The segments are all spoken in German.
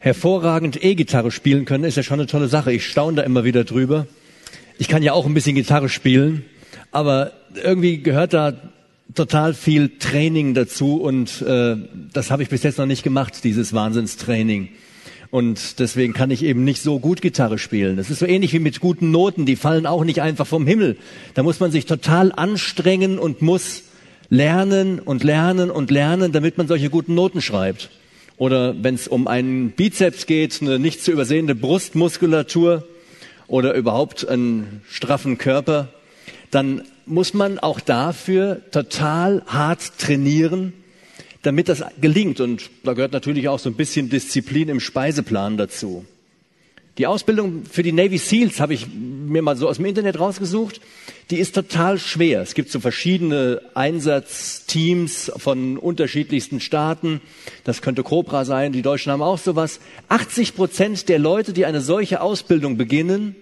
hervorragend E-Gitarre spielen können, ist ja schon eine tolle Sache. Ich staune da immer wieder drüber. Ich kann ja auch ein bisschen Gitarre spielen, aber irgendwie gehört da total viel Training dazu und äh, das habe ich bis jetzt noch nicht gemacht, dieses Wahnsinnstraining. Und deswegen kann ich eben nicht so gut Gitarre spielen. Das ist so ähnlich wie mit guten Noten, die fallen auch nicht einfach vom Himmel. Da muss man sich total anstrengen und muss lernen und lernen und lernen, damit man solche guten Noten schreibt. Oder wenn es um einen Bizeps geht, eine nicht zu übersehende Brustmuskulatur oder überhaupt einen straffen Körper, dann muss man auch dafür total hart trainieren, damit das gelingt. Und da gehört natürlich auch so ein bisschen Disziplin im Speiseplan dazu. Die Ausbildung für die Navy SEALs habe ich mir mal so aus dem Internet rausgesucht. Die ist total schwer. Es gibt so verschiedene Einsatzteams von unterschiedlichsten Staaten. Das könnte Cobra sein. Die Deutschen haben auch sowas. 80 Prozent der Leute, die eine solche Ausbildung beginnen,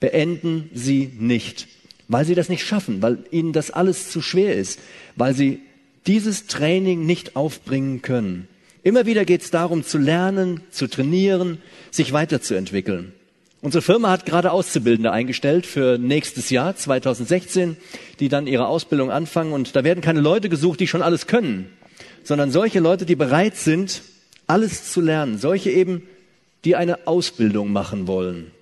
beenden sie nicht weil sie das nicht schaffen, weil ihnen das alles zu schwer ist, weil sie dieses Training nicht aufbringen können. Immer wieder geht es darum, zu lernen, zu trainieren, sich weiterzuentwickeln. Unsere Firma hat gerade Auszubildende eingestellt für nächstes Jahr, 2016, die dann ihre Ausbildung anfangen. Und da werden keine Leute gesucht, die schon alles können, sondern solche Leute, die bereit sind, alles zu lernen. Solche eben, die eine Ausbildung machen wollen.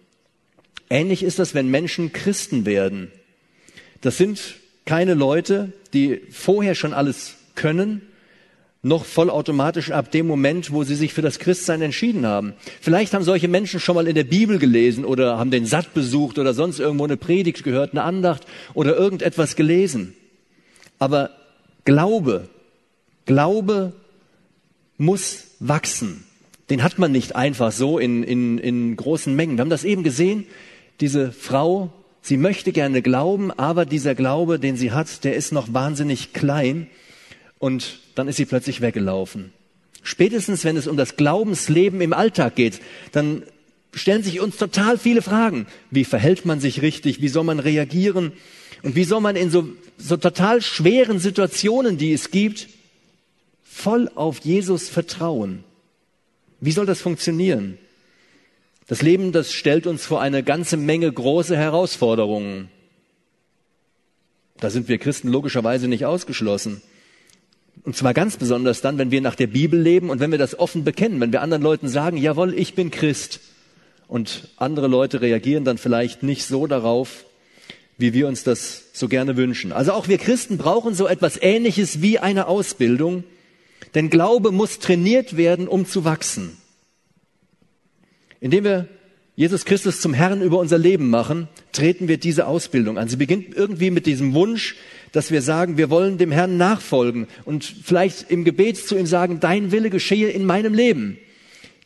Ähnlich ist das, wenn Menschen Christen werden. Das sind keine Leute, die vorher schon alles können, noch vollautomatisch ab dem Moment, wo sie sich für das Christsein entschieden haben. Vielleicht haben solche Menschen schon mal in der Bibel gelesen oder haben den Satt besucht oder sonst irgendwo eine Predigt gehört, eine Andacht oder irgendetwas gelesen. Aber Glaube, Glaube muss wachsen. Den hat man nicht einfach so in, in, in großen Mengen. Wir haben das eben gesehen. Diese Frau Sie möchte gerne glauben, aber dieser Glaube, den sie hat, der ist noch wahnsinnig klein. Und dann ist sie plötzlich weggelaufen. Spätestens, wenn es um das Glaubensleben im Alltag geht, dann stellen sich uns total viele Fragen. Wie verhält man sich richtig? Wie soll man reagieren? Und wie soll man in so, so total schweren Situationen, die es gibt, voll auf Jesus vertrauen? Wie soll das funktionieren? Das Leben, das stellt uns vor eine ganze Menge große Herausforderungen. Da sind wir Christen logischerweise nicht ausgeschlossen. Und zwar ganz besonders dann, wenn wir nach der Bibel leben und wenn wir das offen bekennen, wenn wir anderen Leuten sagen, jawohl, ich bin Christ. Und andere Leute reagieren dann vielleicht nicht so darauf, wie wir uns das so gerne wünschen. Also auch wir Christen brauchen so etwas Ähnliches wie eine Ausbildung, denn Glaube muss trainiert werden, um zu wachsen. Indem wir Jesus Christus zum Herrn über unser Leben machen, treten wir diese Ausbildung an. Sie beginnt irgendwie mit diesem Wunsch, dass wir sagen, wir wollen dem Herrn nachfolgen und vielleicht im Gebet zu ihm sagen, dein Wille geschehe in meinem Leben.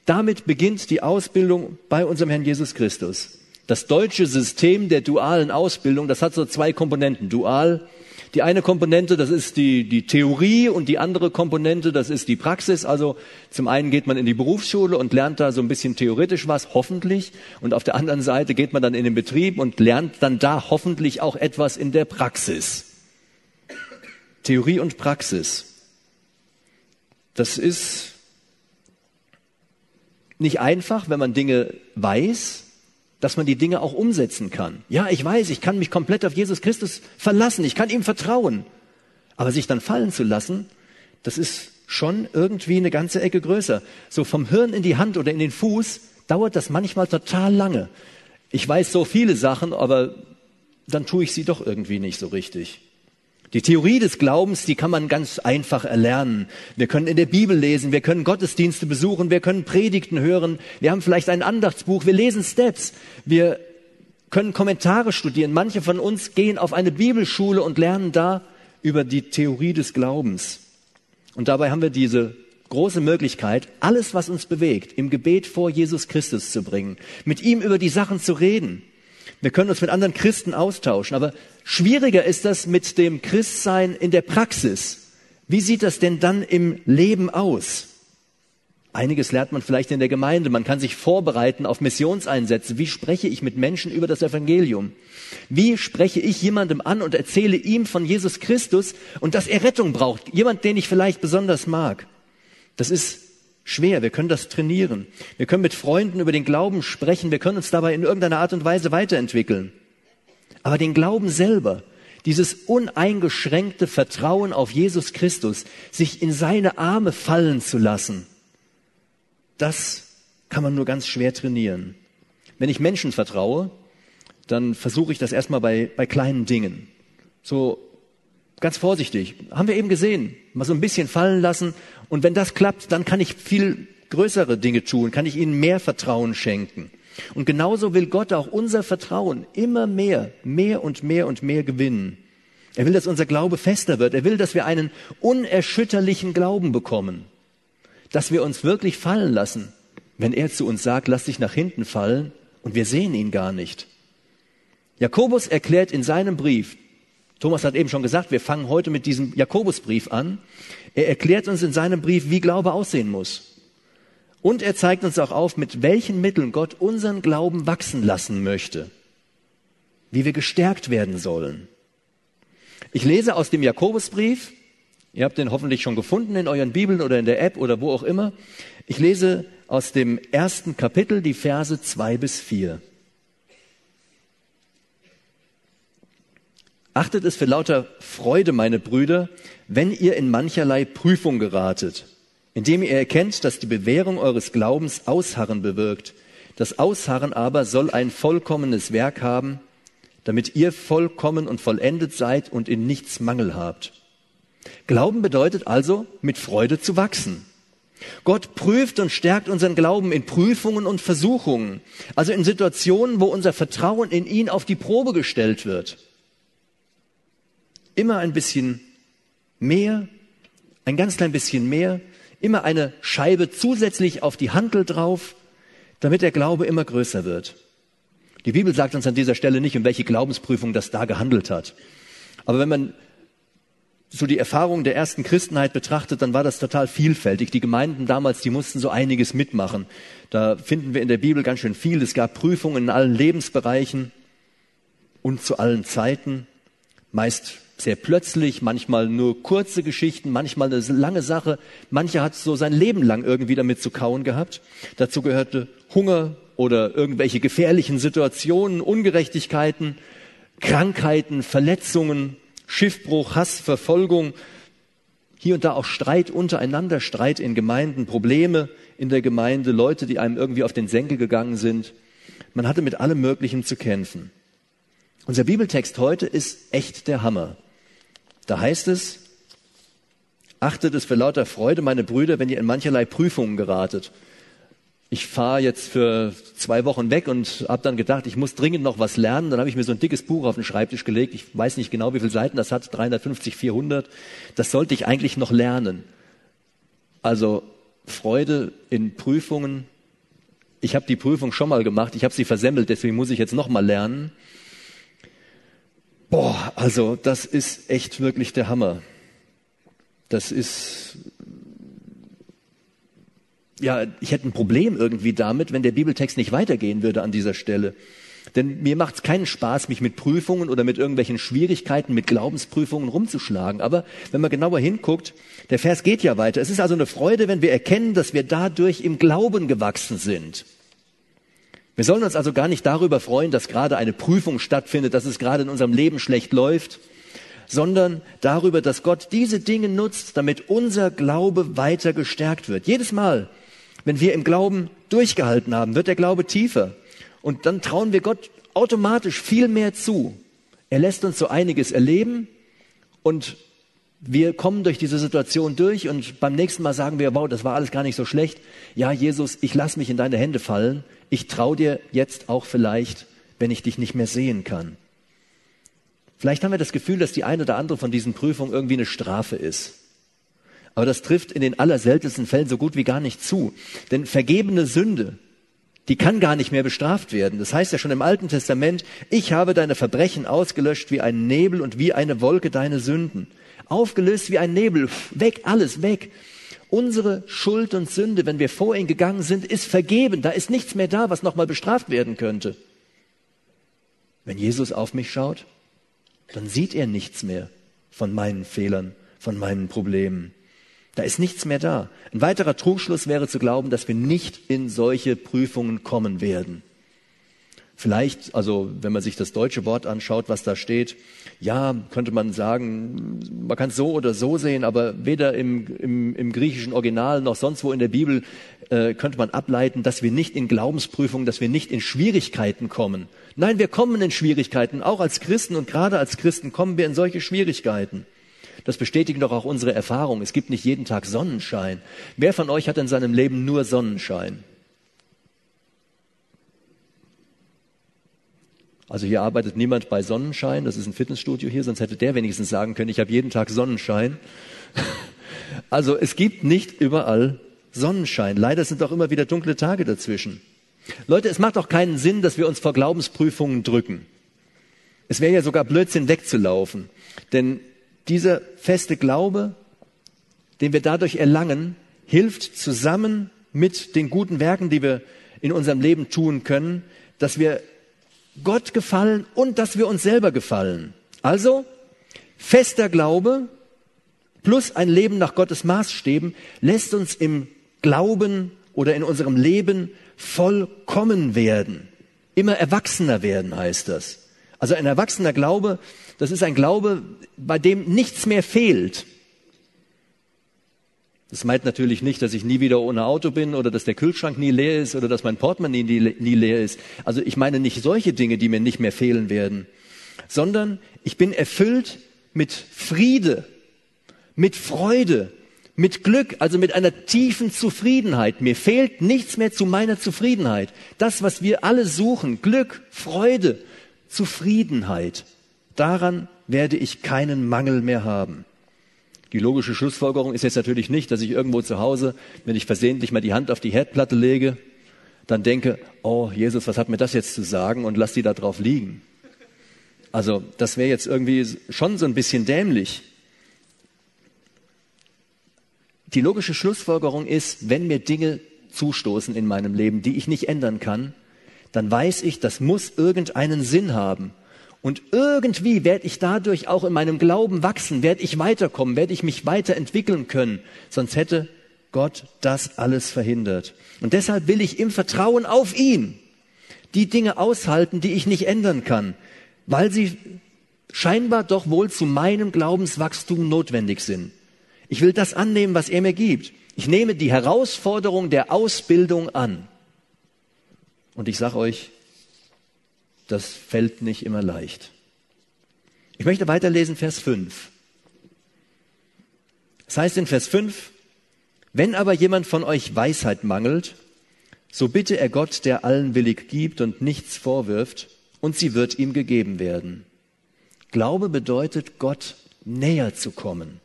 Damit beginnt die Ausbildung bei unserem Herrn Jesus Christus. Das deutsche System der dualen Ausbildung, das hat so zwei Komponenten. Dual die eine Komponente, das ist die, die Theorie und die andere Komponente, das ist die Praxis. Also zum einen geht man in die Berufsschule und lernt da so ein bisschen theoretisch was, hoffentlich. Und auf der anderen Seite geht man dann in den Betrieb und lernt dann da hoffentlich auch etwas in der Praxis. Theorie und Praxis. Das ist nicht einfach, wenn man Dinge weiß, dass man die Dinge auch umsetzen kann. Ja, ich weiß, ich kann mich komplett auf Jesus Christus verlassen, ich kann ihm vertrauen. Aber sich dann fallen zu lassen, das ist schon irgendwie eine ganze Ecke größer. So vom Hirn in die Hand oder in den Fuß dauert das manchmal total lange. Ich weiß so viele Sachen, aber dann tue ich sie doch irgendwie nicht so richtig. Die Theorie des Glaubens, die kann man ganz einfach erlernen. Wir können in der Bibel lesen, wir können Gottesdienste besuchen, wir können Predigten hören, wir haben vielleicht ein Andachtsbuch, wir lesen Steps, wir können Kommentare studieren. Manche von uns gehen auf eine Bibelschule und lernen da über die Theorie des Glaubens. Und dabei haben wir diese große Möglichkeit, alles, was uns bewegt, im Gebet vor Jesus Christus zu bringen, mit ihm über die Sachen zu reden. Wir können uns mit anderen Christen austauschen, aber schwieriger ist das mit dem Christsein in der Praxis. Wie sieht das denn dann im Leben aus? Einiges lernt man vielleicht in der Gemeinde. Man kann sich vorbereiten auf Missionseinsätze. Wie spreche ich mit Menschen über das Evangelium? Wie spreche ich jemandem an und erzähle ihm von Jesus Christus und dass er Rettung braucht? Jemand, den ich vielleicht besonders mag. Das ist schwer. Wir können das trainieren. Wir können mit Freunden über den Glauben sprechen. Wir können uns dabei in irgendeiner Art und Weise weiterentwickeln. Aber den Glauben selber, dieses uneingeschränkte Vertrauen auf Jesus Christus, sich in seine Arme fallen zu lassen, das kann man nur ganz schwer trainieren. Wenn ich Menschen vertraue, dann versuche ich das erstmal bei, bei kleinen Dingen. So ganz vorsichtig. Haben wir eben gesehen. Mal so ein bisschen fallen lassen. Und wenn das klappt, dann kann ich viel größere Dinge tun, kann ich ihnen mehr Vertrauen schenken. Und genauso will Gott auch unser Vertrauen immer mehr, mehr und mehr und mehr gewinnen. Er will, dass unser Glaube fester wird. Er will, dass wir einen unerschütterlichen Glauben bekommen. Dass wir uns wirklich fallen lassen, wenn er zu uns sagt, lass dich nach hinten fallen und wir sehen ihn gar nicht. Jakobus erklärt in seinem Brief, Thomas hat eben schon gesagt, wir fangen heute mit diesem Jakobusbrief an. Er erklärt uns in seinem Brief, wie Glaube aussehen muss. Und er zeigt uns auch auf, mit welchen Mitteln Gott unseren Glauben wachsen lassen möchte. Wie wir gestärkt werden sollen. Ich lese aus dem Jakobusbrief. Ihr habt den hoffentlich schon gefunden in euren Bibeln oder in der App oder wo auch immer. Ich lese aus dem ersten Kapitel die Verse zwei bis vier. Achtet es für lauter Freude, meine Brüder, wenn ihr in mancherlei Prüfung geratet, indem ihr erkennt, dass die Bewährung eures Glaubens Ausharren bewirkt. Das Ausharren aber soll ein vollkommenes Werk haben, damit ihr vollkommen und vollendet seid und in nichts Mangel habt. Glauben bedeutet also, mit Freude zu wachsen. Gott prüft und stärkt unseren Glauben in Prüfungen und Versuchungen, also in Situationen, wo unser Vertrauen in ihn auf die Probe gestellt wird immer ein bisschen mehr, ein ganz klein bisschen mehr, immer eine Scheibe zusätzlich auf die Handel drauf, damit der Glaube immer größer wird. Die Bibel sagt uns an dieser Stelle nicht, um welche Glaubensprüfung das da gehandelt hat. Aber wenn man so die Erfahrung der ersten Christenheit betrachtet, dann war das total vielfältig. Die Gemeinden damals, die mussten so einiges mitmachen. Da finden wir in der Bibel ganz schön viel. Es gab Prüfungen in allen Lebensbereichen und zu allen Zeiten. Meist sehr plötzlich, manchmal nur kurze Geschichten, manchmal eine lange Sache. Mancher hat so sein Leben lang irgendwie damit zu kauen gehabt. Dazu gehörte Hunger oder irgendwelche gefährlichen Situationen, Ungerechtigkeiten, Krankheiten, Verletzungen, Schiffbruch, Hass, Verfolgung, hier und da auch Streit untereinander, Streit in Gemeinden, Probleme in der Gemeinde, Leute, die einem irgendwie auf den Senkel gegangen sind. Man hatte mit allem Möglichen zu kämpfen. Unser Bibeltext heute ist echt der Hammer. Da heißt es, achtet es für lauter Freude, meine Brüder, wenn ihr in mancherlei Prüfungen geratet. Ich fahre jetzt für zwei Wochen weg und habe dann gedacht, ich muss dringend noch was lernen. Dann habe ich mir so ein dickes Buch auf den Schreibtisch gelegt. Ich weiß nicht genau, wie viele Seiten das hat, 350, 400. Das sollte ich eigentlich noch lernen. Also Freude in Prüfungen. Ich habe die Prüfung schon mal gemacht, ich habe sie versemmelt, deswegen muss ich jetzt noch mal lernen. Boah, also das ist echt wirklich der Hammer. Das ist, ja, ich hätte ein Problem irgendwie damit, wenn der Bibeltext nicht weitergehen würde an dieser Stelle. Denn mir macht es keinen Spaß, mich mit Prüfungen oder mit irgendwelchen Schwierigkeiten, mit Glaubensprüfungen rumzuschlagen. Aber wenn man genauer hinguckt, der Vers geht ja weiter. Es ist also eine Freude, wenn wir erkennen, dass wir dadurch im Glauben gewachsen sind. Wir sollen uns also gar nicht darüber freuen, dass gerade eine Prüfung stattfindet, dass es gerade in unserem Leben schlecht läuft, sondern darüber, dass Gott diese Dinge nutzt, damit unser Glaube weiter gestärkt wird. Jedes Mal, wenn wir im Glauben durchgehalten haben, wird der Glaube tiefer. Und dann trauen wir Gott automatisch viel mehr zu. Er lässt uns so einiges erleben und wir kommen durch diese Situation durch und beim nächsten Mal sagen wir, wow, das war alles gar nicht so schlecht. Ja, Jesus, ich lass mich in deine Hände fallen. Ich traue dir jetzt auch vielleicht, wenn ich dich nicht mehr sehen kann. Vielleicht haben wir das Gefühl, dass die eine oder andere von diesen Prüfungen irgendwie eine Strafe ist. Aber das trifft in den allerseltensten Fällen so gut wie gar nicht zu. Denn vergebene Sünde, die kann gar nicht mehr bestraft werden. Das heißt ja schon im Alten Testament, ich habe deine Verbrechen ausgelöscht wie ein Nebel und wie eine Wolke deine Sünden aufgelöst wie ein Nebel, weg, alles weg. Unsere Schuld und Sünde, wenn wir vor ihn gegangen sind, ist vergeben. Da ist nichts mehr da, was nochmal bestraft werden könnte. Wenn Jesus auf mich schaut, dann sieht er nichts mehr von meinen Fehlern, von meinen Problemen. Da ist nichts mehr da. Ein weiterer Trugschluss wäre zu glauben, dass wir nicht in solche Prüfungen kommen werden. Vielleicht, also wenn man sich das deutsche Wort anschaut, was da steht, ja, könnte man sagen, man kann es so oder so sehen, aber weder im, im, im griechischen Original noch sonst wo in der Bibel äh, könnte man ableiten, dass wir nicht in Glaubensprüfungen, dass wir nicht in Schwierigkeiten kommen. Nein, wir kommen in Schwierigkeiten, auch als Christen und gerade als Christen kommen wir in solche Schwierigkeiten. Das bestätigen doch auch unsere Erfahrungen. Es gibt nicht jeden Tag Sonnenschein. Wer von euch hat in seinem Leben nur Sonnenschein? Also hier arbeitet niemand bei Sonnenschein, das ist ein Fitnessstudio hier, sonst hätte der wenigstens sagen können, ich habe jeden Tag Sonnenschein. Also es gibt nicht überall Sonnenschein. Leider sind auch immer wieder dunkle Tage dazwischen. Leute, es macht auch keinen Sinn, dass wir uns vor Glaubensprüfungen drücken. Es wäre ja sogar Blödsinn wegzulaufen. Denn dieser feste Glaube, den wir dadurch erlangen, hilft zusammen mit den guten Werken, die wir in unserem Leben tun können, dass wir Gott gefallen und dass wir uns selber gefallen. Also fester Glaube plus ein Leben nach Gottes Maßstäben lässt uns im Glauben oder in unserem Leben vollkommen werden. Immer erwachsener werden heißt das. Also ein erwachsener Glaube, das ist ein Glaube, bei dem nichts mehr fehlt. Das meint natürlich nicht, dass ich nie wieder ohne Auto bin oder dass der Kühlschrank nie leer ist oder dass mein Portemonnaie nie, nie leer ist. Also ich meine nicht solche Dinge, die mir nicht mehr fehlen werden, sondern ich bin erfüllt mit Friede, mit Freude, mit Glück, also mit einer tiefen Zufriedenheit. Mir fehlt nichts mehr zu meiner Zufriedenheit. Das, was wir alle suchen, Glück, Freude, Zufriedenheit, daran werde ich keinen Mangel mehr haben. Die logische Schlussfolgerung ist jetzt natürlich nicht, dass ich irgendwo zu Hause, wenn ich versehentlich mal die Hand auf die Herdplatte lege, dann denke, oh Jesus, was hat mir das jetzt zu sagen und lass die da drauf liegen. Also das wäre jetzt irgendwie schon so ein bisschen dämlich. Die logische Schlussfolgerung ist, wenn mir Dinge zustoßen in meinem Leben, die ich nicht ändern kann, dann weiß ich, das muss irgendeinen Sinn haben. Und irgendwie werde ich dadurch auch in meinem Glauben wachsen, werde ich weiterkommen, werde ich mich weiterentwickeln können. Sonst hätte Gott das alles verhindert. Und deshalb will ich im Vertrauen auf ihn die Dinge aushalten, die ich nicht ändern kann, weil sie scheinbar doch wohl zu meinem Glaubenswachstum notwendig sind. Ich will das annehmen, was er mir gibt. Ich nehme die Herausforderung der Ausbildung an. Und ich sage euch, das fällt nicht immer leicht. Ich möchte weiterlesen Vers 5. Es heißt in Vers 5, wenn aber jemand von euch Weisheit mangelt, so bitte er Gott, der allen willig gibt und nichts vorwirft, und sie wird ihm gegeben werden. Glaube bedeutet, Gott näher zu kommen.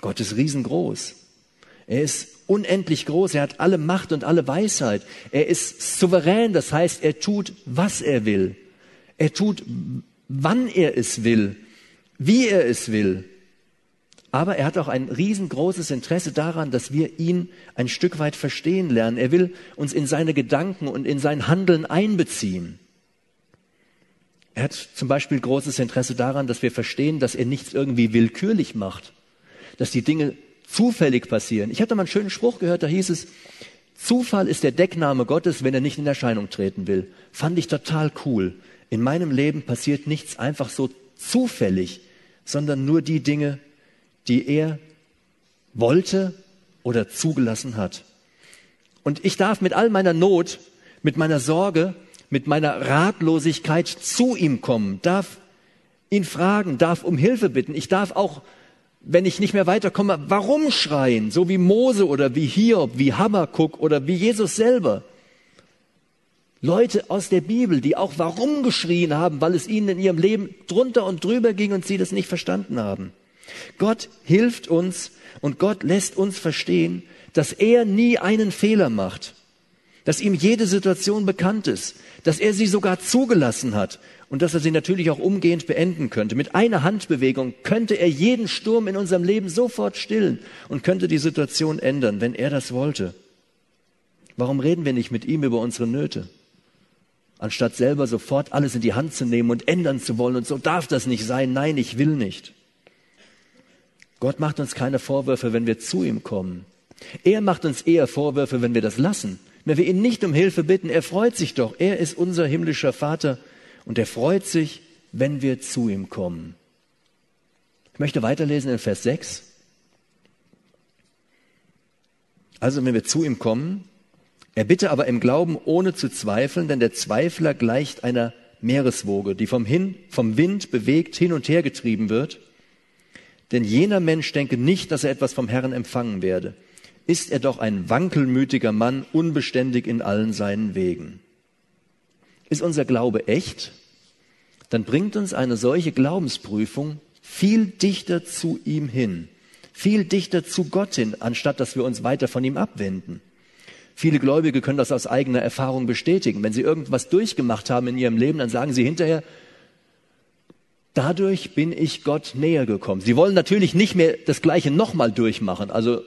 Gott ist riesengroß. Er ist unendlich groß. Er hat alle Macht und alle Weisheit. Er ist souverän. Das heißt, er tut, was er will. Er tut, wann er es will, wie er es will. Aber er hat auch ein riesengroßes Interesse daran, dass wir ihn ein Stück weit verstehen lernen. Er will uns in seine Gedanken und in sein Handeln einbeziehen. Er hat zum Beispiel großes Interesse daran, dass wir verstehen, dass er nichts irgendwie willkürlich macht, dass die Dinge zufällig passieren. Ich hatte mal einen schönen Spruch gehört, da hieß es, Zufall ist der Deckname Gottes, wenn er nicht in Erscheinung treten will. Fand ich total cool. In meinem Leben passiert nichts einfach so zufällig, sondern nur die Dinge, die er wollte oder zugelassen hat. Und ich darf mit all meiner Not, mit meiner Sorge, mit meiner Ratlosigkeit zu ihm kommen, darf ihn fragen, darf um Hilfe bitten. Ich darf auch wenn ich nicht mehr weiterkomme, warum schreien? So wie Mose oder wie Hiob, wie Habakkuk oder wie Jesus selber. Leute aus der Bibel, die auch warum geschrien haben, weil es ihnen in ihrem Leben drunter und drüber ging und sie das nicht verstanden haben. Gott hilft uns und Gott lässt uns verstehen, dass er nie einen Fehler macht, dass ihm jede Situation bekannt ist, dass er sie sogar zugelassen hat und dass er sie natürlich auch umgehend beenden könnte. Mit einer Handbewegung könnte er jeden Sturm in unserem Leben sofort stillen und könnte die Situation ändern, wenn er das wollte. Warum reden wir nicht mit ihm über unsere Nöte? Anstatt selber sofort alles in die Hand zu nehmen und ändern zu wollen und so darf das nicht sein. Nein, ich will nicht. Gott macht uns keine Vorwürfe, wenn wir zu ihm kommen. Er macht uns eher Vorwürfe, wenn wir das lassen. Wenn wir ihn nicht um Hilfe bitten, er freut sich doch. Er ist unser himmlischer Vater und er freut sich, wenn wir zu ihm kommen. Ich möchte weiterlesen in Vers 6. Also wenn wir zu ihm kommen, er bitte aber im Glauben ohne zu zweifeln, denn der Zweifler gleicht einer Meereswoge, die vom, hin, vom Wind bewegt hin und her getrieben wird. Denn jener Mensch denke nicht, dass er etwas vom Herrn empfangen werde. Ist er doch ein wankelmütiger Mann, unbeständig in allen seinen Wegen. Ist unser Glaube echt? Dann bringt uns eine solche Glaubensprüfung viel dichter zu ihm hin, viel dichter zu Gott hin, anstatt dass wir uns weiter von ihm abwenden. Viele Gläubige können das aus eigener Erfahrung bestätigen. Wenn sie irgendwas durchgemacht haben in ihrem Leben, dann sagen sie hinterher, dadurch bin ich Gott näher gekommen. Sie wollen natürlich nicht mehr das Gleiche nochmal durchmachen. Also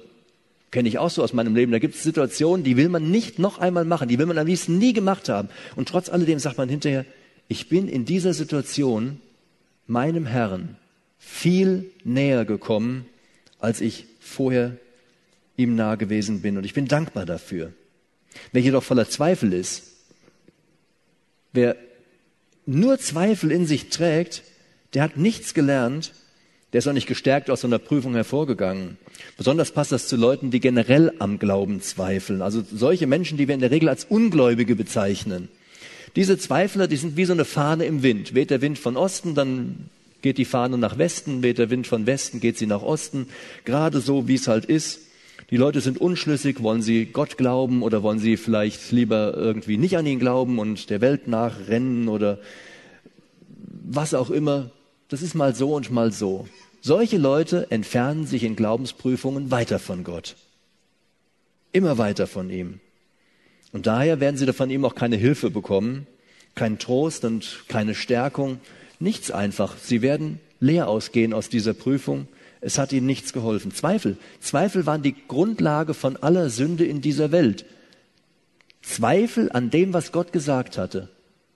kenne ich auch so aus meinem Leben. Da gibt es Situationen, die will man nicht noch einmal machen, die will man am liebsten nie gemacht haben. Und trotz alledem sagt man hinterher, ich bin in dieser Situation meinem Herrn viel näher gekommen, als ich vorher ihm nahe gewesen bin. Und ich bin dankbar dafür. Wer jedoch voller Zweifel ist, wer nur Zweifel in sich trägt, der hat nichts gelernt, der ist auch nicht gestärkt aus so einer Prüfung hervorgegangen. Besonders passt das zu Leuten, die generell am Glauben zweifeln. Also solche Menschen, die wir in der Regel als Ungläubige bezeichnen. Diese Zweifler, die sind wie so eine Fahne im Wind. Weht der Wind von Osten, dann geht die Fahne nach Westen. Weht der Wind von Westen, geht sie nach Osten. Gerade so, wie es halt ist. Die Leute sind unschlüssig, wollen sie Gott glauben oder wollen sie vielleicht lieber irgendwie nicht an ihn glauben und der Welt nachrennen oder was auch immer. Das ist mal so und mal so. Solche Leute entfernen sich in Glaubensprüfungen weiter von Gott. Immer weiter von ihm. Und daher werden sie von ihm auch keine Hilfe bekommen, keinen Trost und keine Stärkung, nichts einfach. Sie werden leer ausgehen aus dieser Prüfung es hat ihnen nichts geholfen. Zweifel. Zweifel waren die Grundlage von aller Sünde in dieser Welt. Zweifel an dem, was Gott gesagt hatte.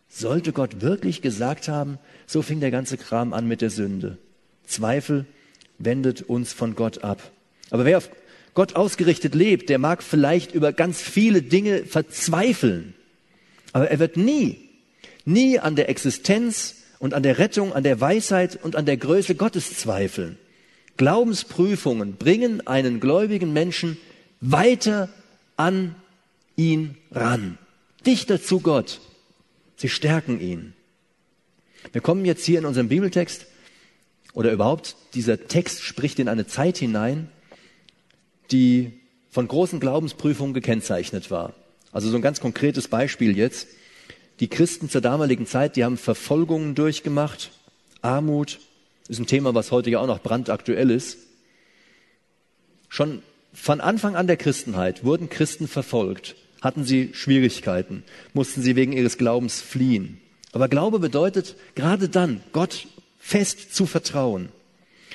Sollte Gott wirklich gesagt haben, so fing der ganze Kram an mit der Sünde. Zweifel wendet uns von Gott ab. Aber wer auf Gott ausgerichtet lebt, der mag vielleicht über ganz viele Dinge verzweifeln. Aber er wird nie, nie an der Existenz und an der Rettung, an der Weisheit und an der Größe Gottes zweifeln. Glaubensprüfungen bringen einen gläubigen Menschen weiter an ihn ran, dichter zu Gott. Sie stärken ihn. Wir kommen jetzt hier in unserem Bibeltext oder überhaupt dieser Text spricht in eine Zeit hinein, die von großen Glaubensprüfungen gekennzeichnet war. Also so ein ganz konkretes Beispiel jetzt. Die Christen zur damaligen Zeit, die haben Verfolgungen durchgemacht, Armut, ist ein Thema, was heute ja auch noch brandaktuell ist. Schon von Anfang an der Christenheit wurden Christen verfolgt, hatten sie Schwierigkeiten, mussten sie wegen ihres Glaubens fliehen. Aber Glaube bedeutet gerade dann, Gott fest zu vertrauen.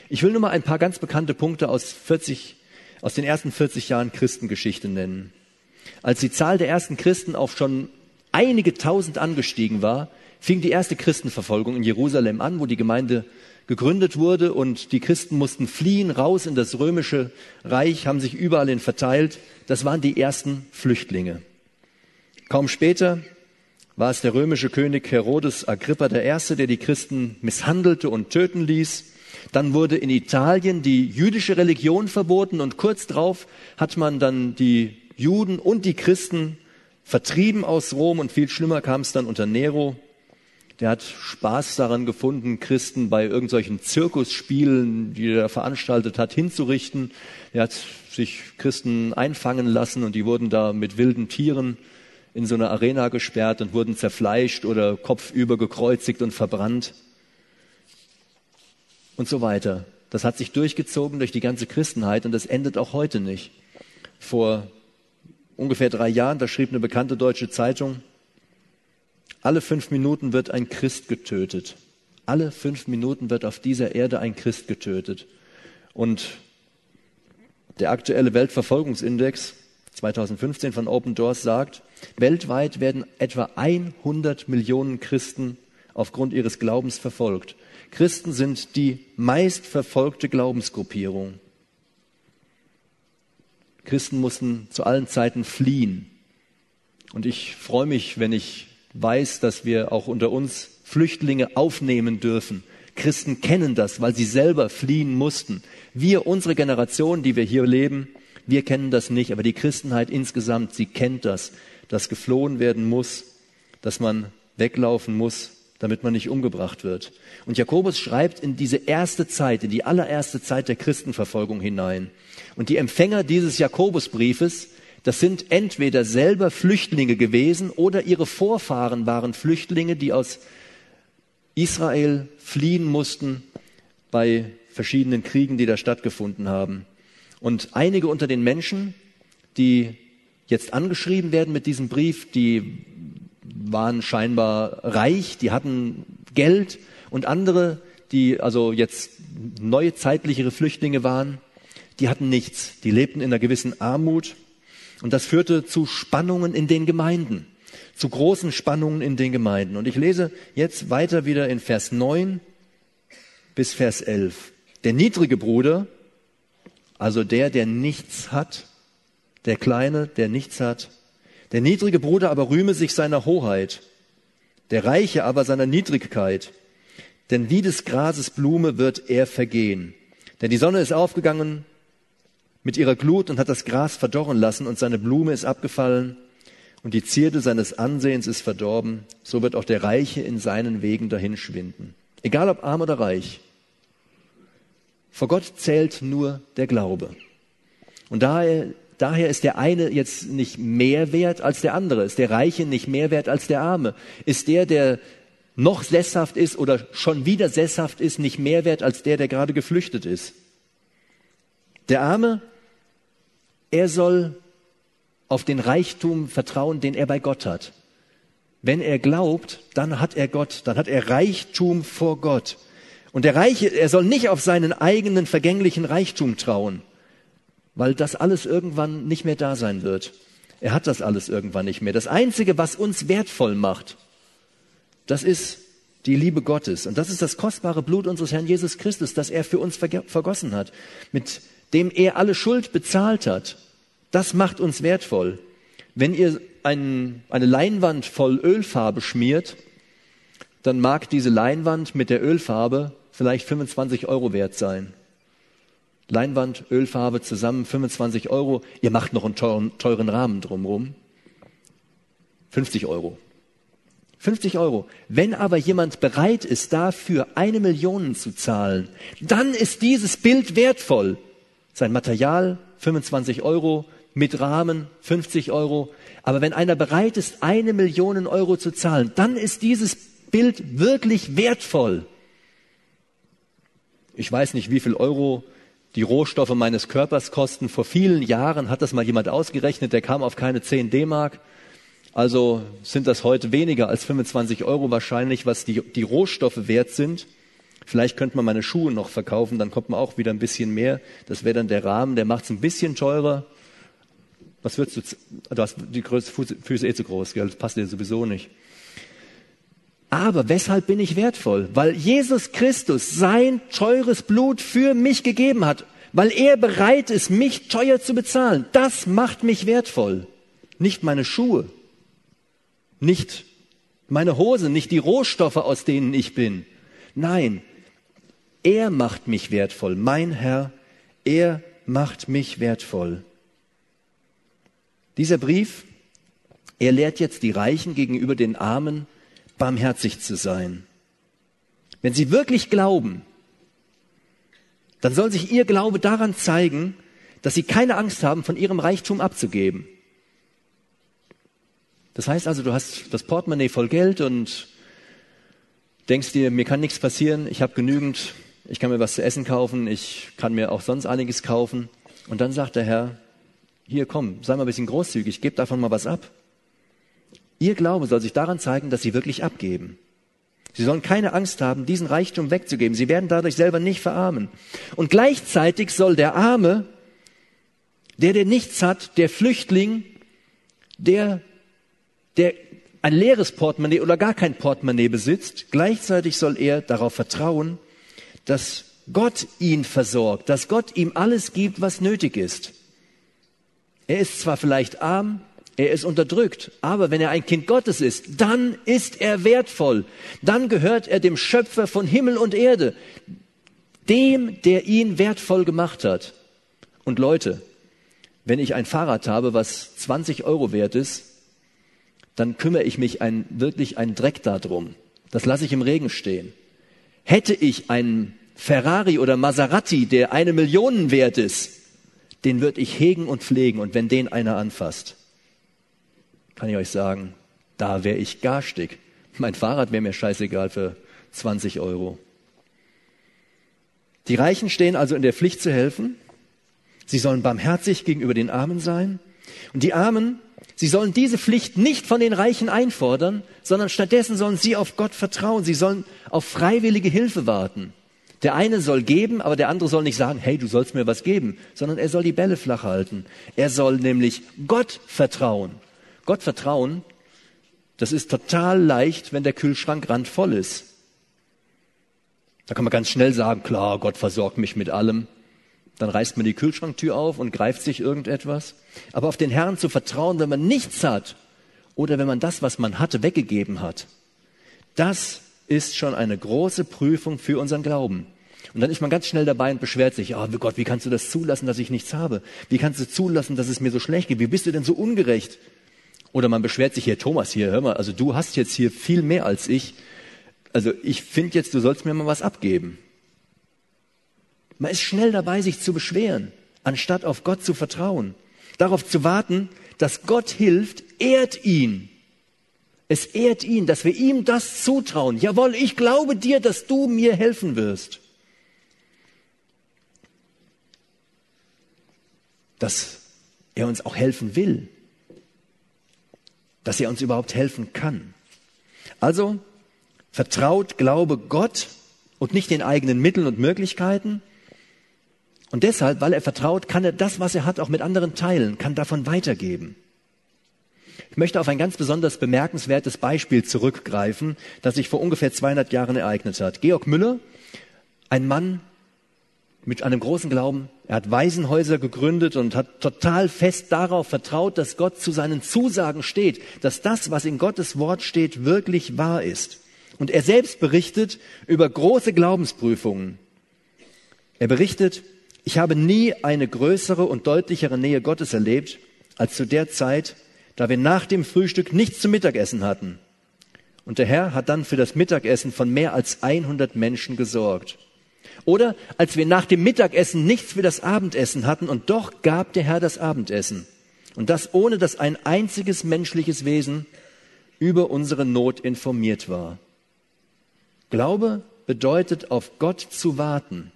Ich will nur mal ein paar ganz bekannte Punkte aus 40, aus den ersten 40 Jahren Christengeschichte nennen. Als die Zahl der ersten Christen auf schon einige tausend angestiegen war, fing die erste Christenverfolgung in Jerusalem an, wo die Gemeinde gegründet wurde und die Christen mussten fliehen raus in das römische Reich, haben sich überall hin verteilt. Das waren die ersten Flüchtlinge. Kaum später war es der römische König Herodes Agrippa I., der die Christen misshandelte und töten ließ. Dann wurde in Italien die jüdische Religion verboten und kurz darauf hat man dann die Juden und die Christen vertrieben aus Rom und viel schlimmer kam es dann unter Nero der hat Spaß daran gefunden, Christen bei irgendwelchen Zirkusspielen, die er veranstaltet hat, hinzurichten. Er hat sich Christen einfangen lassen und die wurden da mit wilden Tieren in so eine Arena gesperrt und wurden zerfleischt oder kopfüber gekreuzigt und verbrannt und so weiter. Das hat sich durchgezogen durch die ganze Christenheit und das endet auch heute nicht. Vor ungefähr drei Jahren, da schrieb eine bekannte deutsche Zeitung, alle fünf Minuten wird ein Christ getötet. Alle fünf Minuten wird auf dieser Erde ein Christ getötet. Und der aktuelle Weltverfolgungsindex 2015 von Open Doors sagt, weltweit werden etwa 100 Millionen Christen aufgrund ihres Glaubens verfolgt. Christen sind die meistverfolgte Glaubensgruppierung. Christen mussten zu allen Zeiten fliehen. Und ich freue mich, wenn ich weiß, dass wir auch unter uns Flüchtlinge aufnehmen dürfen. Christen kennen das, weil sie selber fliehen mussten. Wir, unsere Generation, die wir hier leben, wir kennen das nicht, aber die Christenheit insgesamt, sie kennt das, dass geflohen werden muss, dass man weglaufen muss, damit man nicht umgebracht wird. Und Jakobus schreibt in diese erste Zeit, in die allererste Zeit der Christenverfolgung hinein. Und die Empfänger dieses Jakobusbriefes, das sind entweder selber Flüchtlinge gewesen oder ihre Vorfahren waren Flüchtlinge, die aus Israel fliehen mussten bei verschiedenen Kriegen, die da stattgefunden haben. Und einige unter den Menschen, die jetzt angeschrieben werden mit diesem Brief, die waren scheinbar reich, die hatten Geld und andere, die also jetzt neue zeitlichere Flüchtlinge waren, die hatten nichts. Die lebten in einer gewissen Armut und das führte zu Spannungen in den Gemeinden zu großen Spannungen in den Gemeinden. Und ich lese jetzt weiter wieder in Vers 9 bis Vers 11. Der niedrige Bruder, also der, der nichts hat, der Kleine, der nichts hat, der niedrige Bruder aber rühme sich seiner Hoheit, der Reiche aber seiner Niedrigkeit. Denn wie des Grases Blume wird er vergehen. Denn die Sonne ist aufgegangen mit ihrer Glut und hat das Gras verdorren lassen und seine Blume ist abgefallen und die Zierde seines Ansehens ist verdorben, so wird auch der Reiche in seinen Wegen dahinschwinden. Egal ob arm oder reich. Vor Gott zählt nur der Glaube. Und daher, daher ist der eine jetzt nicht mehr wert als der andere, ist der Reiche nicht mehr wert als der Arme, ist der, der noch sesshaft ist oder schon wieder sesshaft ist, nicht mehr wert als der, der gerade geflüchtet ist. Der Arme, er soll auf den Reichtum vertrauen, den er bei Gott hat. Wenn er glaubt, dann hat er Gott, dann hat er Reichtum vor Gott. Und der Reiche, er soll nicht auf seinen eigenen vergänglichen Reichtum trauen, weil das alles irgendwann nicht mehr da sein wird. Er hat das alles irgendwann nicht mehr. Das Einzige, was uns wertvoll macht, das ist die Liebe Gottes. Und das ist das kostbare Blut unseres Herrn Jesus Christus, das er für uns vergossen hat, mit dem er alle Schuld bezahlt hat. Das macht uns wertvoll. Wenn ihr ein, eine Leinwand voll Ölfarbe schmiert, dann mag diese Leinwand mit der Ölfarbe vielleicht 25 Euro wert sein. Leinwand, Ölfarbe zusammen 25 Euro. Ihr macht noch einen teuren, teuren Rahmen drumherum. 50 Euro. 50 Euro. Wenn aber jemand bereit ist, dafür eine Million zu zahlen, dann ist dieses Bild wertvoll. Sein Material 25 Euro, mit Rahmen 50 Euro. Aber wenn einer bereit ist, eine Million Euro zu zahlen, dann ist dieses Bild wirklich wertvoll. Ich weiß nicht, wie viel Euro die Rohstoffe meines Körpers kosten. Vor vielen Jahren hat das mal jemand ausgerechnet, der kam auf keine 10 D-Mark. Also sind das heute weniger als 25 Euro wahrscheinlich, was die, die Rohstoffe wert sind. Vielleicht könnte man meine Schuhe noch verkaufen, dann kommt man auch wieder ein bisschen mehr. Das wäre dann der Rahmen, der macht es ein bisschen teurer. Was würdest du, du hast die größten Füße eh zu groß, gell? das passt dir sowieso nicht. Aber weshalb bin ich wertvoll? Weil Jesus Christus sein teures Blut für mich gegeben hat, weil er bereit ist, mich teuer zu bezahlen. Das macht mich wertvoll. Nicht meine Schuhe, nicht meine Hose, nicht die Rohstoffe, aus denen ich bin. Nein, er macht mich wertvoll, mein Herr, er macht mich wertvoll. Dieser Brief, er lehrt jetzt die Reichen gegenüber den Armen, barmherzig zu sein. Wenn sie wirklich glauben, dann soll sich ihr Glaube daran zeigen, dass sie keine Angst haben, von ihrem Reichtum abzugeben. Das heißt also, du hast das Portemonnaie voll Geld und denkst dir, mir kann nichts passieren, ich habe genügend, ich kann mir was zu essen kaufen, ich kann mir auch sonst einiges kaufen. Und dann sagt der Herr, hier komm, sei mal ein bisschen großzügig, gebt davon mal was ab. Ihr Glaube soll sich daran zeigen, dass sie wirklich abgeben. Sie sollen keine Angst haben, diesen Reichtum wegzugeben. Sie werden dadurch selber nicht verarmen. Und gleichzeitig soll der Arme, der, der nichts hat, der Flüchtling, der, der ein leeres Portemonnaie oder gar kein Portemonnaie besitzt, gleichzeitig soll er darauf vertrauen, dass Gott ihn versorgt, dass Gott ihm alles gibt, was nötig ist. Er ist zwar vielleicht arm, er ist unterdrückt, aber wenn er ein Kind Gottes ist, dann ist er wertvoll. Dann gehört er dem Schöpfer von Himmel und Erde, dem, der ihn wertvoll gemacht hat. Und Leute, wenn ich ein Fahrrad habe, was 20 Euro wert ist, dann kümmere ich mich ein, wirklich einen Dreck darum. Das lasse ich im Regen stehen. Hätte ich einen Ferrari oder Maserati, der eine Million wert ist, den würde ich hegen und pflegen. Und wenn den einer anfasst, kann ich euch sagen, da wäre ich garstig. Mein Fahrrad wäre mir scheißegal für 20 Euro. Die Reichen stehen also in der Pflicht zu helfen. Sie sollen barmherzig gegenüber den Armen sein. Und die Armen, sie sollen diese Pflicht nicht von den Reichen einfordern, sondern stattdessen sollen sie auf Gott vertrauen. Sie sollen auf freiwillige Hilfe warten. Der eine soll geben, aber der andere soll nicht sagen, hey, du sollst mir was geben, sondern er soll die Bälle flach halten. Er soll nämlich Gott vertrauen. Gott vertrauen, das ist total leicht, wenn der Kühlschrank randvoll ist. Da kann man ganz schnell sagen, klar, Gott versorgt mich mit allem. Dann reißt man die Kühlschranktür auf und greift sich irgendetwas. Aber auf den Herrn zu vertrauen, wenn man nichts hat oder wenn man das, was man hatte, weggegeben hat, das ist schon eine große Prüfung für unseren Glauben. Und dann ist man ganz schnell dabei und beschwert sich, oh Gott, wie kannst du das zulassen, dass ich nichts habe? Wie kannst du zulassen, dass es mir so schlecht geht? Wie bist du denn so ungerecht? Oder man beschwert sich hier, Thomas, hier, hör mal, also du hast jetzt hier viel mehr als ich also ich finde jetzt, du sollst mir mal was abgeben. Man ist schnell dabei, sich zu beschweren, anstatt auf Gott zu vertrauen. Darauf zu warten, dass Gott hilft, ehrt ihn. Es ehrt ihn, dass wir ihm das zutrauen. Jawohl, ich glaube dir, dass du mir helfen wirst. Dass er uns auch helfen will. Dass er uns überhaupt helfen kann. Also, vertraut Glaube Gott und nicht den eigenen Mitteln und Möglichkeiten. Und deshalb, weil er vertraut, kann er das, was er hat, auch mit anderen teilen, kann davon weitergeben. Ich möchte auf ein ganz besonders bemerkenswertes Beispiel zurückgreifen, das sich vor ungefähr 200 Jahren ereignet hat. Georg Müller, ein Mann mit einem großen Glauben, er hat Waisenhäuser gegründet und hat total fest darauf vertraut, dass Gott zu seinen Zusagen steht, dass das, was in Gottes Wort steht, wirklich wahr ist. Und er selbst berichtet über große Glaubensprüfungen. Er berichtet, ich habe nie eine größere und deutlichere Nähe Gottes erlebt, als zu der Zeit, da wir nach dem Frühstück nichts zum Mittagessen hatten. Und der Herr hat dann für das Mittagessen von mehr als 100 Menschen gesorgt. Oder als wir nach dem Mittagessen nichts für das Abendessen hatten und doch gab der Herr das Abendessen. Und das ohne, dass ein einziges menschliches Wesen über unsere Not informiert war. Glaube bedeutet, auf Gott zu warten.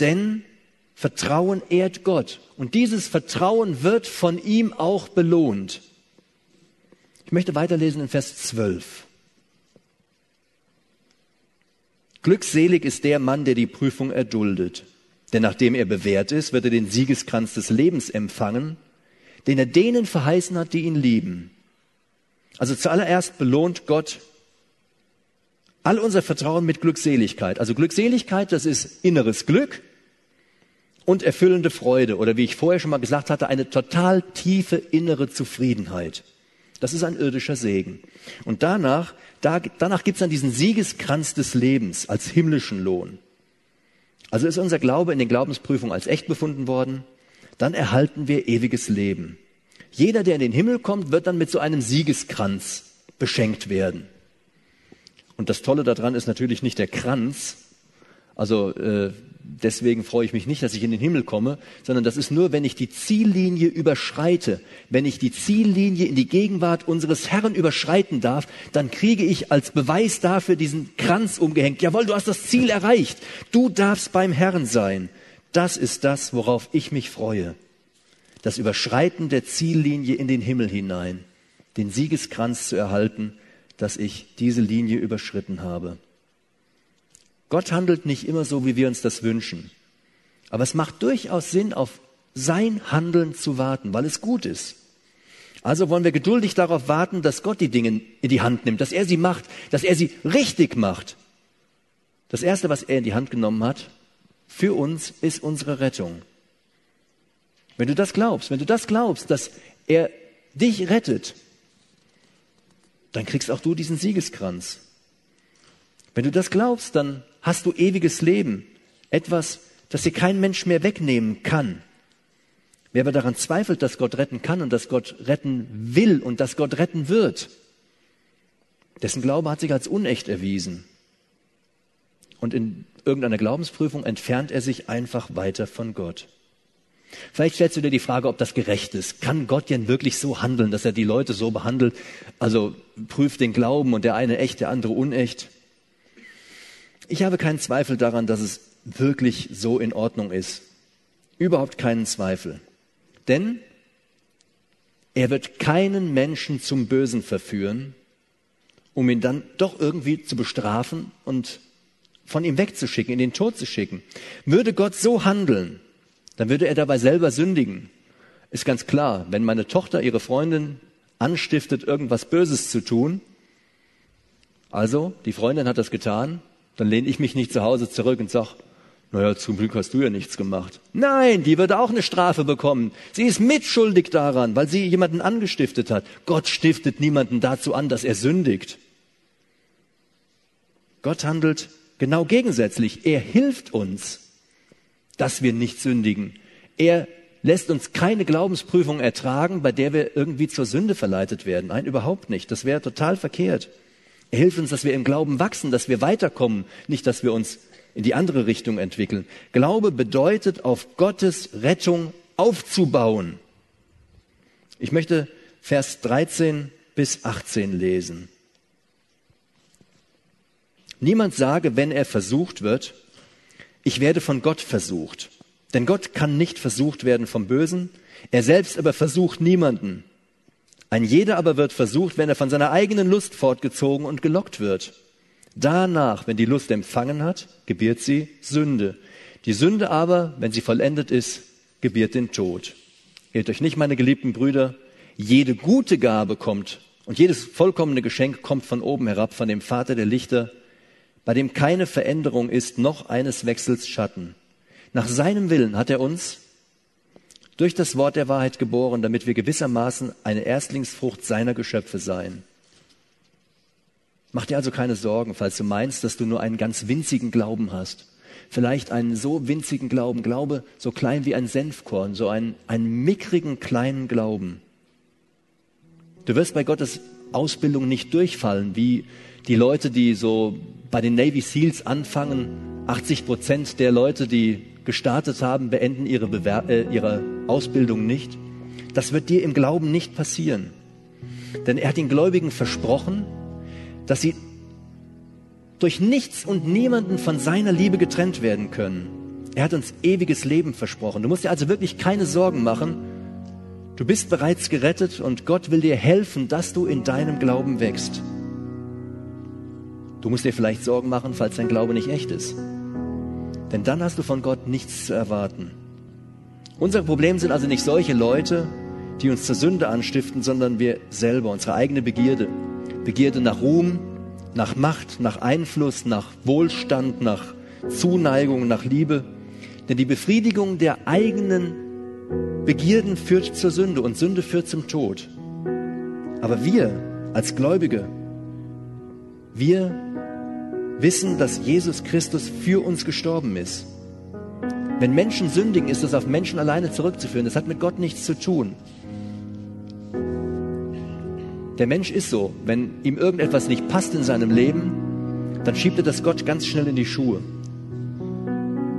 Denn Vertrauen ehrt Gott. Und dieses Vertrauen wird von ihm auch belohnt. Ich möchte weiterlesen in Vers 12. Glückselig ist der Mann, der die Prüfung erduldet. Denn nachdem er bewährt ist, wird er den Siegeskranz des Lebens empfangen, den er denen verheißen hat, die ihn lieben. Also zuallererst belohnt Gott all unser Vertrauen mit Glückseligkeit. Also Glückseligkeit, das ist inneres Glück und erfüllende Freude oder wie ich vorher schon mal gesagt hatte, eine total tiefe innere Zufriedenheit. Das ist ein irdischer Segen. Und danach, da, danach gibt's dann diesen Siegeskranz des Lebens als himmlischen Lohn. Also ist unser Glaube in den Glaubensprüfungen als echt befunden worden, dann erhalten wir ewiges Leben. Jeder, der in den Himmel kommt, wird dann mit so einem Siegeskranz beschenkt werden. Und das Tolle daran ist natürlich nicht der Kranz. Also äh, deswegen freue ich mich nicht, dass ich in den Himmel komme, sondern das ist nur, wenn ich die Ziellinie überschreite, wenn ich die Ziellinie in die Gegenwart unseres Herrn überschreiten darf, dann kriege ich als Beweis dafür diesen Kranz umgehängt. Jawohl, du hast das Ziel erreicht. Du darfst beim Herrn sein. Das ist das, worauf ich mich freue. Das Überschreiten der Ziellinie in den Himmel hinein, den Siegeskranz zu erhalten dass ich diese Linie überschritten habe. Gott handelt nicht immer so, wie wir uns das wünschen. Aber es macht durchaus Sinn, auf sein Handeln zu warten, weil es gut ist. Also wollen wir geduldig darauf warten, dass Gott die Dinge in die Hand nimmt, dass er sie macht, dass er sie richtig macht. Das Erste, was er in die Hand genommen hat, für uns ist unsere Rettung. Wenn du das glaubst, wenn du das glaubst, dass er dich rettet, dann kriegst auch du diesen Siegeskranz. Wenn du das glaubst, dann hast du ewiges Leben. Etwas, das dir kein Mensch mehr wegnehmen kann. Wer aber daran zweifelt, dass Gott retten kann und dass Gott retten will und dass Gott retten wird, dessen Glaube hat sich als unecht erwiesen. Und in irgendeiner Glaubensprüfung entfernt er sich einfach weiter von Gott. Vielleicht stellst du dir die Frage, ob das gerecht ist. Kann Gott denn wirklich so handeln, dass er die Leute so behandelt? Also prüft den Glauben und der eine echt, der andere unecht. Ich habe keinen Zweifel daran, dass es wirklich so in Ordnung ist. Überhaupt keinen Zweifel. Denn er wird keinen Menschen zum Bösen verführen, um ihn dann doch irgendwie zu bestrafen und von ihm wegzuschicken, in den Tod zu schicken. Würde Gott so handeln, dann würde er dabei selber sündigen. Ist ganz klar, wenn meine Tochter ihre Freundin anstiftet, irgendwas Böses zu tun, also die Freundin hat das getan, dann lehne ich mich nicht zu Hause zurück und sage, naja, zum Glück hast du ja nichts gemacht. Nein, die würde auch eine Strafe bekommen. Sie ist mitschuldig daran, weil sie jemanden angestiftet hat. Gott stiftet niemanden dazu an, dass er sündigt. Gott handelt genau gegensätzlich. Er hilft uns, dass wir nicht sündigen. Er lässt uns keine Glaubensprüfung ertragen, bei der wir irgendwie zur Sünde verleitet werden. Nein, überhaupt nicht. Das wäre total verkehrt. Hilft uns, dass wir im Glauben wachsen, dass wir weiterkommen, nicht, dass wir uns in die andere Richtung entwickeln. Glaube bedeutet, auf Gottes Rettung aufzubauen. Ich möchte Vers 13 bis 18 lesen. Niemand sage, wenn er versucht wird, ich werde von Gott versucht. Denn Gott kann nicht versucht werden vom Bösen, er selbst aber versucht niemanden. Ein jeder aber wird versucht, wenn er von seiner eigenen Lust fortgezogen und gelockt wird. Danach, wenn die Lust empfangen hat, gebiert sie Sünde. Die Sünde aber, wenn sie vollendet ist, gebiert den Tod. Irrt euch nicht, meine geliebten Brüder, jede gute Gabe kommt und jedes vollkommene Geschenk kommt von oben herab, von dem Vater der Lichter, bei dem keine Veränderung ist, noch eines Wechsels Schatten. Nach seinem Willen hat er uns durch das Wort der Wahrheit geboren, damit wir gewissermaßen eine Erstlingsfrucht seiner Geschöpfe seien. Mach dir also keine Sorgen, falls du meinst, dass du nur einen ganz winzigen Glauben hast. Vielleicht einen so winzigen Glauben, Glaube so klein wie ein Senfkorn, so einen, einen mickrigen kleinen Glauben. Du wirst bei Gottes Ausbildung nicht durchfallen, wie die Leute, die so bei den Navy Seals anfangen. 80 Prozent der Leute, die gestartet haben, beenden ihre, Bewer äh, ihre Ausbildung nicht. Das wird dir im Glauben nicht passieren. Denn er hat den Gläubigen versprochen, dass sie durch nichts und niemanden von seiner Liebe getrennt werden können. Er hat uns ewiges Leben versprochen. Du musst dir also wirklich keine Sorgen machen. Du bist bereits gerettet und Gott will dir helfen, dass du in deinem Glauben wächst. Du musst dir vielleicht Sorgen machen, falls dein Glaube nicht echt ist. Denn dann hast du von Gott nichts zu erwarten. Unser Problem sind also nicht solche Leute, die uns zur Sünde anstiften, sondern wir selber, unsere eigene Begierde. Begierde nach Ruhm, nach Macht, nach Einfluss, nach Wohlstand, nach Zuneigung, nach Liebe. Denn die Befriedigung der eigenen Begierden führt zur Sünde und Sünde führt zum Tod. Aber wir als Gläubige, wir wissen, dass Jesus Christus für uns gestorben ist. Wenn Menschen sündigen, ist das auf Menschen alleine zurückzuführen. Das hat mit Gott nichts zu tun. Der Mensch ist so, wenn ihm irgendetwas nicht passt in seinem Leben, dann schiebt er das Gott ganz schnell in die Schuhe.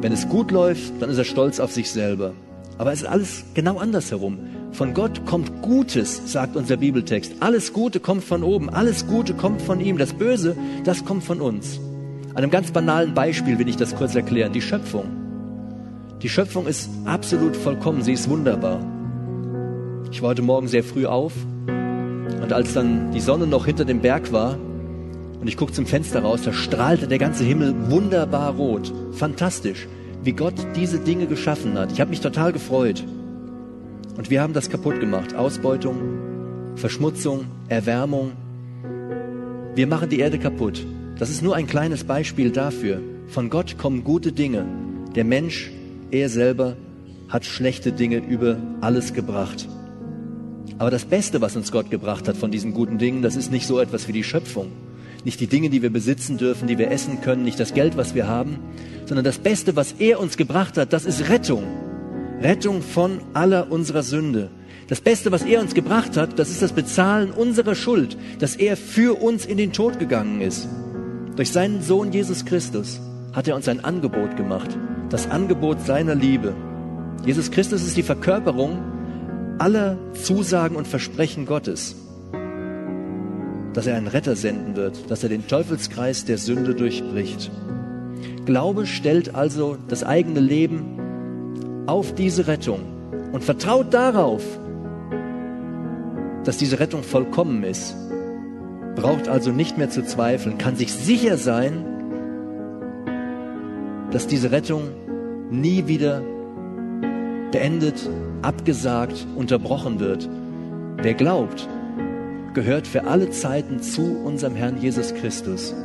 Wenn es gut läuft, dann ist er stolz auf sich selber. Aber es ist alles genau andersherum. Von Gott kommt Gutes, sagt unser Bibeltext. Alles Gute kommt von oben, alles Gute kommt von ihm. Das Böse, das kommt von uns. Einem ganz banalen Beispiel will ich das kurz erklären. Die Schöpfung. Die Schöpfung ist absolut vollkommen, sie ist wunderbar. Ich war heute Morgen sehr früh auf und als dann die Sonne noch hinter dem Berg war und ich guckte zum Fenster raus, da strahlte der ganze Himmel wunderbar rot. Fantastisch, wie Gott diese Dinge geschaffen hat. Ich habe mich total gefreut. Und wir haben das kaputt gemacht. Ausbeutung, Verschmutzung, Erwärmung. Wir machen die Erde kaputt. Das ist nur ein kleines Beispiel dafür. Von Gott kommen gute Dinge. Der Mensch, er selber, hat schlechte Dinge über alles gebracht. Aber das Beste, was uns Gott gebracht hat von diesen guten Dingen, das ist nicht so etwas wie die Schöpfung, nicht die Dinge, die wir besitzen dürfen, die wir essen können, nicht das Geld, was wir haben, sondern das Beste, was er uns gebracht hat, das ist Rettung. Rettung von aller unserer Sünde. Das Beste, was er uns gebracht hat, das ist das Bezahlen unserer Schuld, dass er für uns in den Tod gegangen ist. Durch seinen Sohn Jesus Christus hat er uns ein Angebot gemacht, das Angebot seiner Liebe. Jesus Christus ist die Verkörperung aller Zusagen und Versprechen Gottes, dass er einen Retter senden wird, dass er den Teufelskreis der Sünde durchbricht. Glaube stellt also das eigene Leben auf diese Rettung und vertraut darauf, dass diese Rettung vollkommen ist. Braucht also nicht mehr zu zweifeln, kann sich sicher sein, dass diese Rettung nie wieder beendet, abgesagt, unterbrochen wird. Wer glaubt, gehört für alle Zeiten zu unserem Herrn Jesus Christus.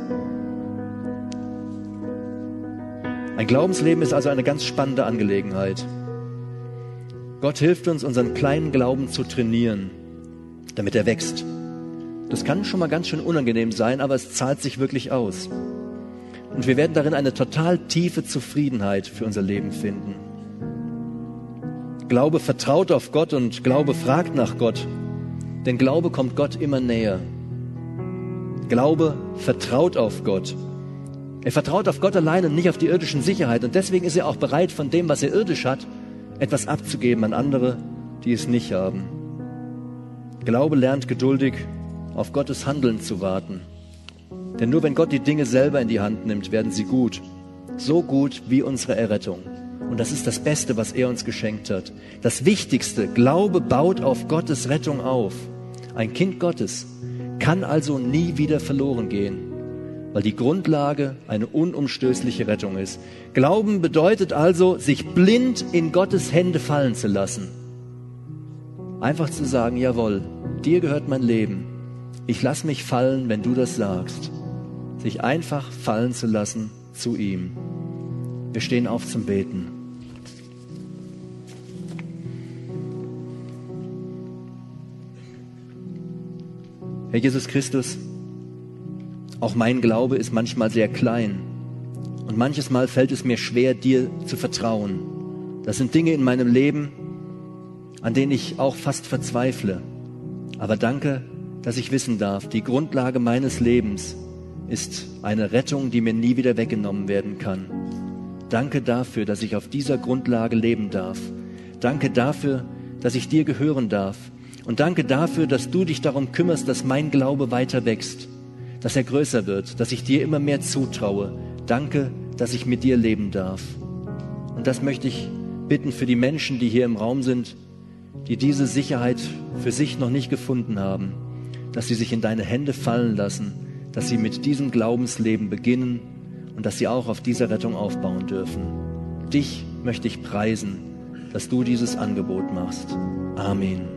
Ein Glaubensleben ist also eine ganz spannende Angelegenheit. Gott hilft uns, unseren kleinen Glauben zu trainieren, damit er wächst. Das kann schon mal ganz schön unangenehm sein, aber es zahlt sich wirklich aus. Und wir werden darin eine total tiefe Zufriedenheit für unser Leben finden. Glaube vertraut auf Gott und Glaube fragt nach Gott. Denn Glaube kommt Gott immer näher. Glaube vertraut auf Gott. Er vertraut auf Gott allein und nicht auf die irdischen Sicherheit. Und deswegen ist er auch bereit, von dem, was er irdisch hat, etwas abzugeben an andere, die es nicht haben. Glaube lernt geduldig auf Gottes Handeln zu warten. Denn nur wenn Gott die Dinge selber in die Hand nimmt, werden sie gut. So gut wie unsere Errettung. Und das ist das Beste, was er uns geschenkt hat. Das Wichtigste, Glaube baut auf Gottes Rettung auf. Ein Kind Gottes kann also nie wieder verloren gehen, weil die Grundlage eine unumstößliche Rettung ist. Glauben bedeutet also, sich blind in Gottes Hände fallen zu lassen. Einfach zu sagen, jawohl, dir gehört mein Leben. Ich lass mich fallen, wenn du das sagst. Sich einfach fallen zu lassen zu ihm. Wir stehen auf zum Beten. Herr Jesus Christus, auch mein Glaube ist manchmal sehr klein und manches Mal fällt es mir schwer, dir zu vertrauen. Das sind Dinge in meinem Leben, an denen ich auch fast verzweifle. Aber danke, dass ich wissen darf, die Grundlage meines Lebens ist eine Rettung, die mir nie wieder weggenommen werden kann. Danke dafür, dass ich auf dieser Grundlage leben darf. Danke dafür, dass ich dir gehören darf und danke dafür, dass du dich darum kümmerst, dass mein Glaube weiter wächst, dass er größer wird, dass ich dir immer mehr zutraue. Danke, dass ich mit dir leben darf. Und das möchte ich bitten für die Menschen, die hier im Raum sind, die diese Sicherheit für sich noch nicht gefunden haben, dass sie sich in deine Hände fallen lassen, dass sie mit diesem Glaubensleben beginnen und dass sie auch auf dieser Rettung aufbauen dürfen. Dich möchte ich preisen, dass du dieses Angebot machst. Amen.